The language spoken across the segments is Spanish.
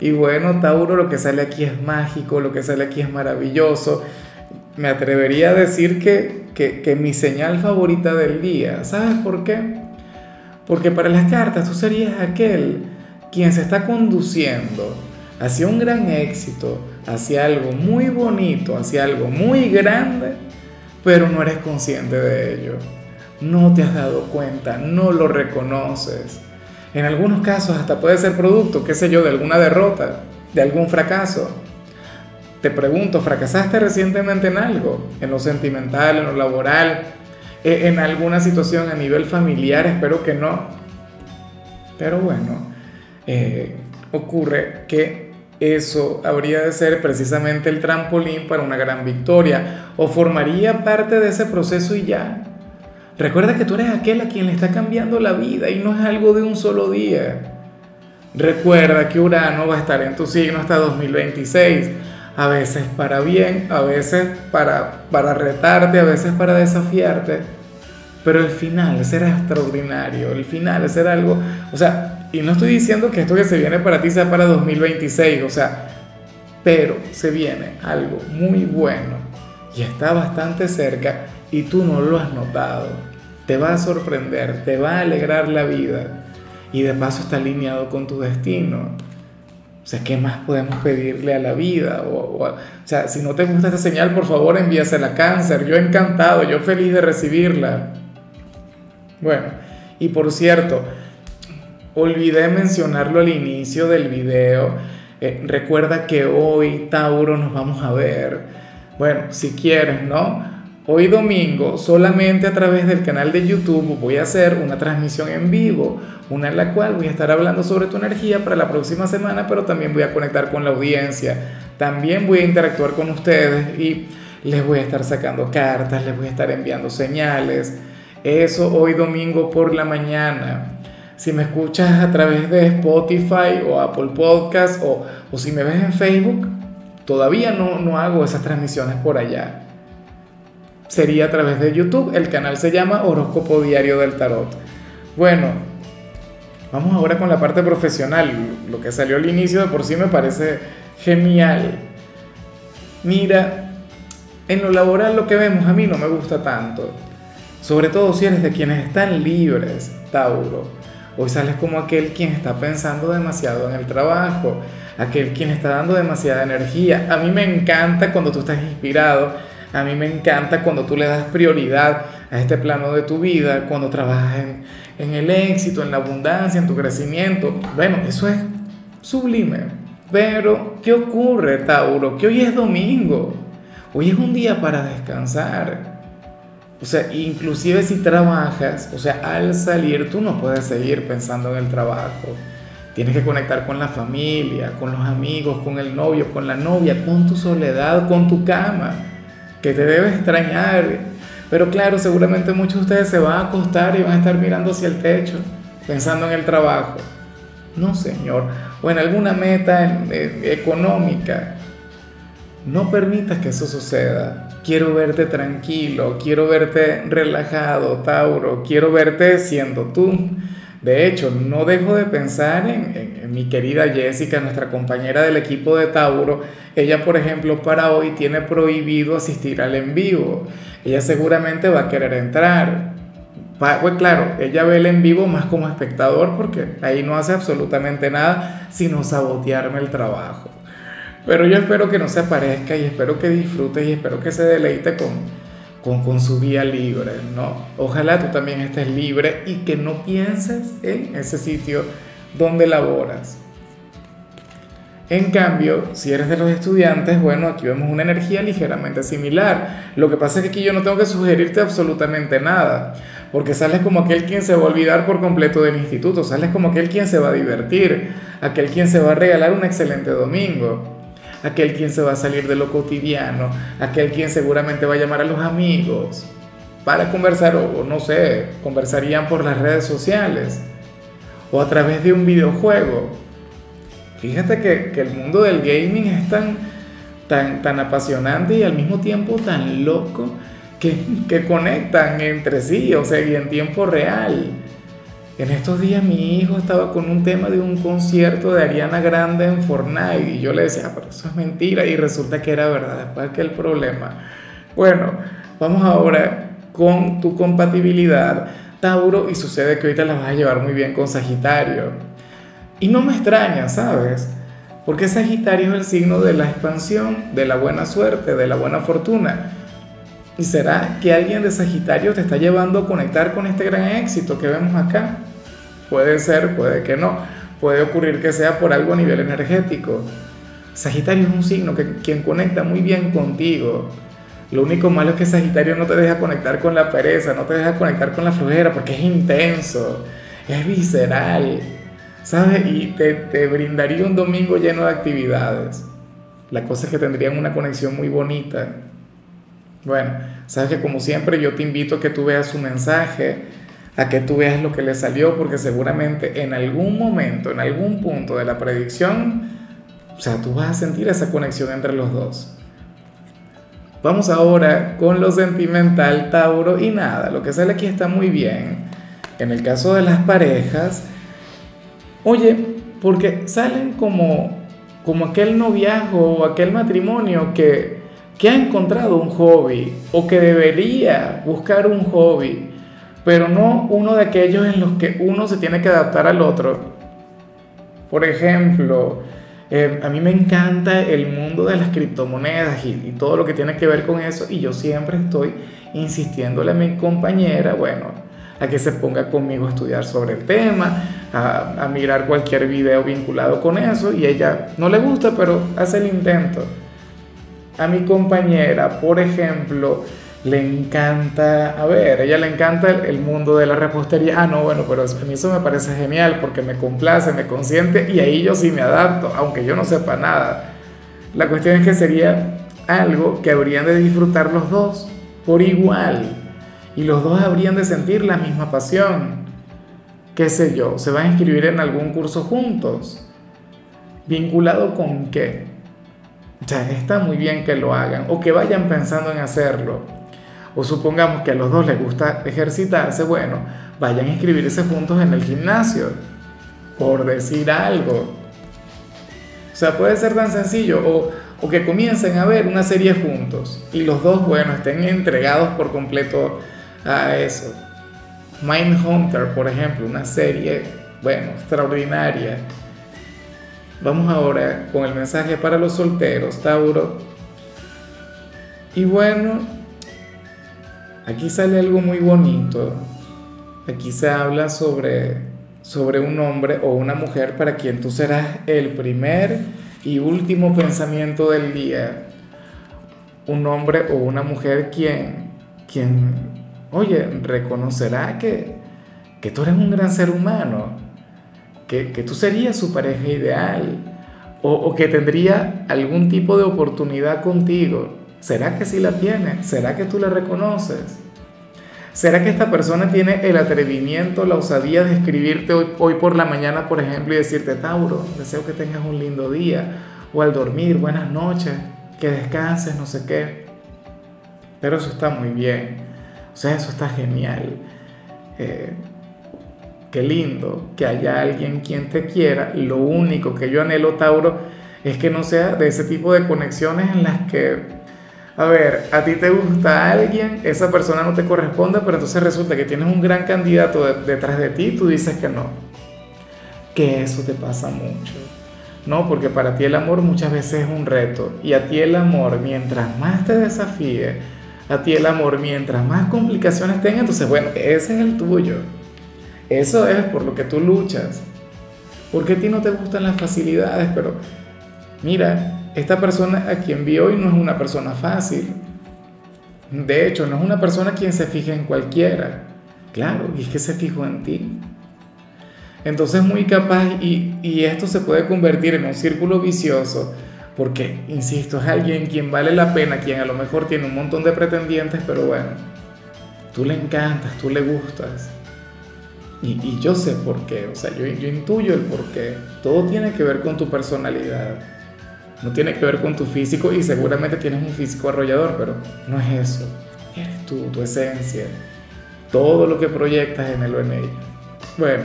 Y bueno, Tauro, lo que sale aquí es mágico, lo que sale aquí es maravilloso. Me atrevería a decir que, que, mi señal favorita del día. ¿Sabes por qué? Porque para las cartas tú serías aquel quien se está conduciendo hacia un gran éxito, hacia algo muy bonito, hacia algo muy grande, pero no eres consciente de ello. No te has dado cuenta, no lo reconoces. En algunos casos hasta puede ser producto, qué sé yo, de alguna derrota, de algún fracaso. Te pregunto, ¿fracasaste recientemente en algo? ¿En lo sentimental, en lo laboral? E, ¿En alguna situación a nivel familiar? Espero que no. Pero bueno, eh, ocurre que eso habría de ser precisamente el trampolín para una gran victoria o formaría parte de ese proceso y ya. Recuerda que tú eres aquel a quien le está cambiando la vida y no es algo de un solo día. Recuerda que Urano va a estar en tu signo hasta 2026, a veces para bien, a veces para, para retarte, a veces para desafiarte, pero el final será extraordinario, el final será algo, o sea, y no estoy diciendo que esto que se viene para ti sea para 2026, o sea, pero se viene algo muy bueno y está bastante cerca y tú no lo has notado te va a sorprender, te va a alegrar la vida y de paso está alineado con tu destino. O sea, ¿qué más podemos pedirle a la vida? O, sea, si no te gusta esta señal, por favor envíasela a cáncer. Yo encantado, yo feliz de recibirla. Bueno, y por cierto, olvidé mencionarlo al inicio del video. Eh, recuerda que hoy, Tauro, nos vamos a ver. Bueno, si quieres, ¿no? Hoy domingo, solamente a través del canal de YouTube, voy a hacer una transmisión en vivo, una en la cual voy a estar hablando sobre tu energía para la próxima semana, pero también voy a conectar con la audiencia. También voy a interactuar con ustedes y les voy a estar sacando cartas, les voy a estar enviando señales. Eso hoy domingo por la mañana. Si me escuchas a través de Spotify o Apple Podcast o, o si me ves en Facebook, todavía no, no hago esas transmisiones por allá sería a través de YouTube. El canal se llama Horóscopo Diario del Tarot. Bueno, vamos ahora con la parte profesional. Lo que salió al inicio de por sí me parece genial. Mira, en lo laboral lo que vemos a mí no me gusta tanto. Sobre todo si eres de quienes están libres, Tauro. Hoy sales como aquel quien está pensando demasiado en el trabajo, aquel quien está dando demasiada energía. A mí me encanta cuando tú estás inspirado a mí me encanta cuando tú le das prioridad a este plano de tu vida, cuando trabajas en, el éxito, en la abundancia, en tu crecimiento. Bueno, eso es sublime. Pero, ¿qué ocurre, Tauro? Que hoy es domingo. Hoy es un día para descansar. O sea, inclusive si trabajas, o sea, al salir tú no puedes seguir pensando en el trabajo. Tienes que conectar con la familia, con los amigos, con el novio, con la novia, con tu soledad, con tu cama que te debe extrañar. Pero claro, seguramente muchos de ustedes se van a acostar y van a estar mirando hacia el techo, pensando en el trabajo. No, señor. O en alguna meta económica. No permitas que eso suceda. Quiero verte tranquilo, quiero verte relajado, Tauro, quiero verte siendo tú. De hecho, no dejo de pensar en, mi querida Jessica, nuestra compañera del equipo de Tauro. Ella, por ejemplo, para hoy tiene prohibido asistir al en vivo. Ella seguramente va a querer entrar. Pues claro, ella ve el en vivo más como espectador porque ahí no hace absolutamente nada sino sabotearme el trabajo. Pero yo espero que no se aparezca y espero que disfrute y espero que se deleite con, con, su vía libre, ¿no? Ojalá tú también estés libre y que no pienses en ese sitio donde laboras. En cambio, si eres de los estudiantes, bueno, aquí vemos una energía ligeramente similar. Lo que pasa es que aquí yo no tengo que sugerirte absolutamente nada, porque sales como aquel quien se va a olvidar por completo del instituto, sales como aquel quien se va a divertir, aquel quien se va a regalar un excelente domingo. aquel quien se va a salir de lo cotidiano, aquel quien seguramente va a llamar a los amigos para conversar o no sé, conversarían por las redes sociales o a través de un videojuego. Fíjate que, el mundo del gaming es tan, tan, tan apasionante y al mismo tiempo tan loco que, que conectan entre sí, o sea, y en tiempo real. En estos días mi hijo estaba con un tema de un concierto de Ariana Grande en Fortnite y yo le decía, ah, pero eso es mentira y resulta que era verdad, después que el problema. Bueno, vamos ahora con tu compatibilidad Tauro y sucede que ahorita la vas a llevar muy bien con Sagitario. Y no me extraña, ¿sabes? Porque Sagitario es el signo de la expansión, de la buena suerte, de la buena fortuna. ¿Y será que alguien de Sagitario te está llevando a conectar con este gran éxito que vemos acá? Puede ser, puede que no. Puede ocurrir que sea por algo a nivel energético. Sagitario es un signo que quien conecta muy bien contigo. Lo único malo es que Sagitario no te deja conectar con la pereza, no te deja conectar con la flojera, porque es intenso, es visceral, ¿sabes? Y te, te brindaría un domingo lleno de actividades. La cosa es que tendrían una conexión muy bonita. Bueno, sabes que como siempre yo te invito a que tú veas su mensaje, a que tú veas lo que le salió, porque seguramente en algún momento, en algún punto de la predicción, o sea, tú vas a sentir esa conexión entre los dos. Vamos ahora con lo sentimental, Tauro, y nada, lo que sale aquí está muy bien. En el caso de las parejas, oye, porque salen como, como aquel noviazgo o aquel matrimonio que que ha encontrado un hobby o que debería buscar un hobby, pero no uno de aquellos en los que uno se tiene que adaptar al otro. Por ejemplo, eh, a mí me encanta el mundo de las criptomonedas y, todo lo que tiene que ver con eso y yo siempre estoy insistiéndole a mi compañera, bueno, a que se ponga conmigo a estudiar sobre el tema, a mirar cualquier video vinculado con eso y ella no le gusta, pero hace el intento. A mi compañera, por ejemplo, le encanta, a ver, ella le encanta el, mundo de la repostería. Ah, no, bueno, pero a mí eso me parece genial porque me complace, me consiente y ahí yo sí me adapto, aunque yo no sepa nada. La cuestión es que sería algo que habrían de disfrutar los dos por igual y los dos habrían de sentir la misma pasión. ¿Qué sé yo? ¿Se van a inscribir en algún curso juntos? ¿Vinculado con qué? O sea, está muy bien que lo hagan o que vayan pensando en hacerlo. O supongamos que a los dos les gusta ejercitarse, bueno, vayan a inscribirse juntos en el gimnasio, por decir algo. O sea, puede ser tan sencillo o, o que comiencen a ver una serie juntos y los dos, bueno, estén entregados por completo a eso. Mindhunter, por ejemplo, una serie, bueno, extraordinaria Vamos ahora con el mensaje para los solteros, Tauro. Y bueno, aquí sale algo muy bonito. Aquí se habla sobre, sobre un hombre o una mujer para quien tú serás el primer y último pensamiento del día. Un hombre o una mujer quien, quien oye, reconocerá que, que tú eres un gran ser humano que, tú serías su pareja ideal o, que tendría algún tipo de oportunidad contigo. ¿Será que sí la tiene? ¿Será que tú la reconoces? ¿Será que esta persona tiene el atrevimiento, la osadía de escribirte hoy, por la mañana, por ejemplo, y decirte, Tauro, deseo que tengas un lindo día, o al dormir, buenas noches, que descanses, no sé qué? Pero eso está muy bien, o sea, eso está genial. Eh, qué lindo que haya alguien quien te quiera. Lo único que yo anhelo, Tauro, es que no sea de ese tipo de conexiones en las que, a ver, a ti te gusta alguien, esa persona no te corresponde, pero entonces resulta que tienes un gran candidato detrás de ti y tú dices que no. Que eso te pasa mucho. No, porque para ti el amor muchas veces es un reto. Y a ti el amor, mientras más te desafíe, a ti el amor, mientras más complicaciones tenga, entonces, bueno, ese es el tuyo. Eso es por lo que tú luchas. Porque a ti no te gustan las facilidades, pero mira, esta persona a quien vi hoy no es una persona fácil. De hecho, no es una persona quien se fija en cualquiera. Claro, y es que se fijó en ti. Entonces muy capaz y, esto se puede convertir en un círculo vicioso porque, insisto, es alguien quien vale la pena, quien a lo mejor tiene un montón de pretendientes, pero bueno, tú le encantas, tú le gustas. Y, y yo sé por qué, o sea, yo, yo intuyo el por qué. Todo tiene que ver con tu personalidad, no tiene que ver con tu físico y seguramente tienes un físico arrollador, pero no es eso. Eres tú, tu esencia, todo lo que proyectas en él o en ella. Bueno,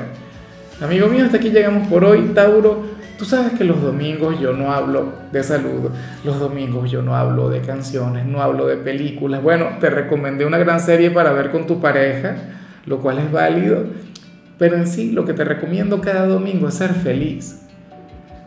amigo mío, hasta aquí llegamos por hoy, Tauro. Tú sabes que los domingos yo no hablo de salud, los domingos yo no hablo de canciones, no hablo de películas. Bueno, te recomendé una gran serie para ver con tu pareja, lo cual es válido, pero en sí lo que te recomiendo cada domingo es ser feliz.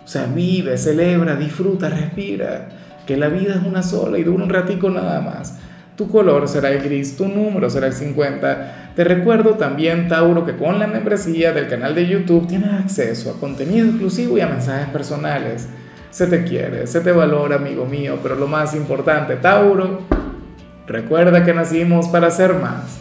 O sea, vive, celebra, disfruta, respira, que la vida es una sola y dura un ratico nada más. Tu color será el gris, tu número será el 50. Te recuerdo también, Tauro, que con la membresía del canal de YouTube tienes acceso a contenido exclusivo y a mensajes personales. Se te quiere, se te valora, amigo mío, pero lo más importante, Tauro, recuerda que nacimos para ser más.